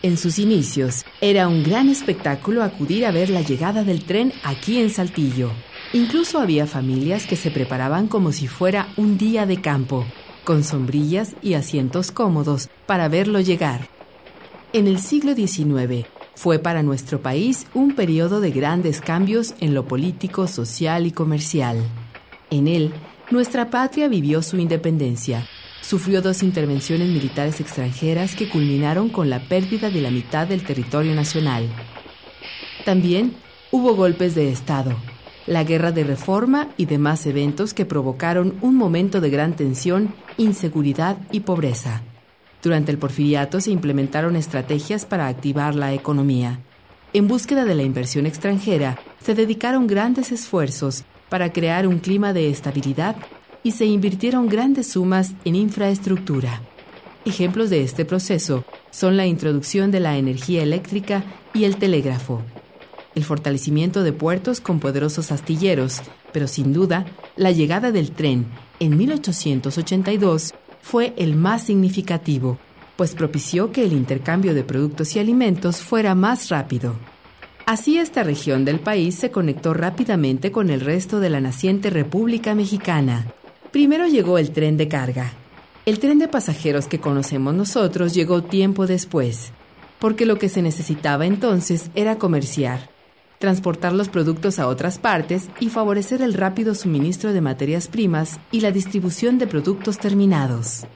En sus inicios, era un gran espectáculo acudir a ver la llegada del tren aquí en Saltillo. Incluso había familias que se preparaban como si fuera un día de campo, con sombrillas y asientos cómodos para verlo llegar. En el siglo XIX fue para nuestro país un periodo de grandes cambios en lo político, social y comercial. En él, nuestra patria vivió su independencia sufrió dos intervenciones militares extranjeras que culminaron con la pérdida de la mitad del territorio nacional. También hubo golpes de Estado, la guerra de reforma y demás eventos que provocaron un momento de gran tensión, inseguridad y pobreza. Durante el porfiriato se implementaron estrategias para activar la economía. En búsqueda de la inversión extranjera, se dedicaron grandes esfuerzos para crear un clima de estabilidad y se invirtieron grandes sumas en infraestructura. Ejemplos de este proceso son la introducción de la energía eléctrica y el telégrafo, el fortalecimiento de puertos con poderosos astilleros, pero sin duda, la llegada del tren en 1882 fue el más significativo, pues propició que el intercambio de productos y alimentos fuera más rápido. Así esta región del país se conectó rápidamente con el resto de la naciente República Mexicana, Primero llegó el tren de carga. El tren de pasajeros que conocemos nosotros llegó tiempo después, porque lo que se necesitaba entonces era comerciar, transportar los productos a otras partes y favorecer el rápido suministro de materias primas y la distribución de productos terminados.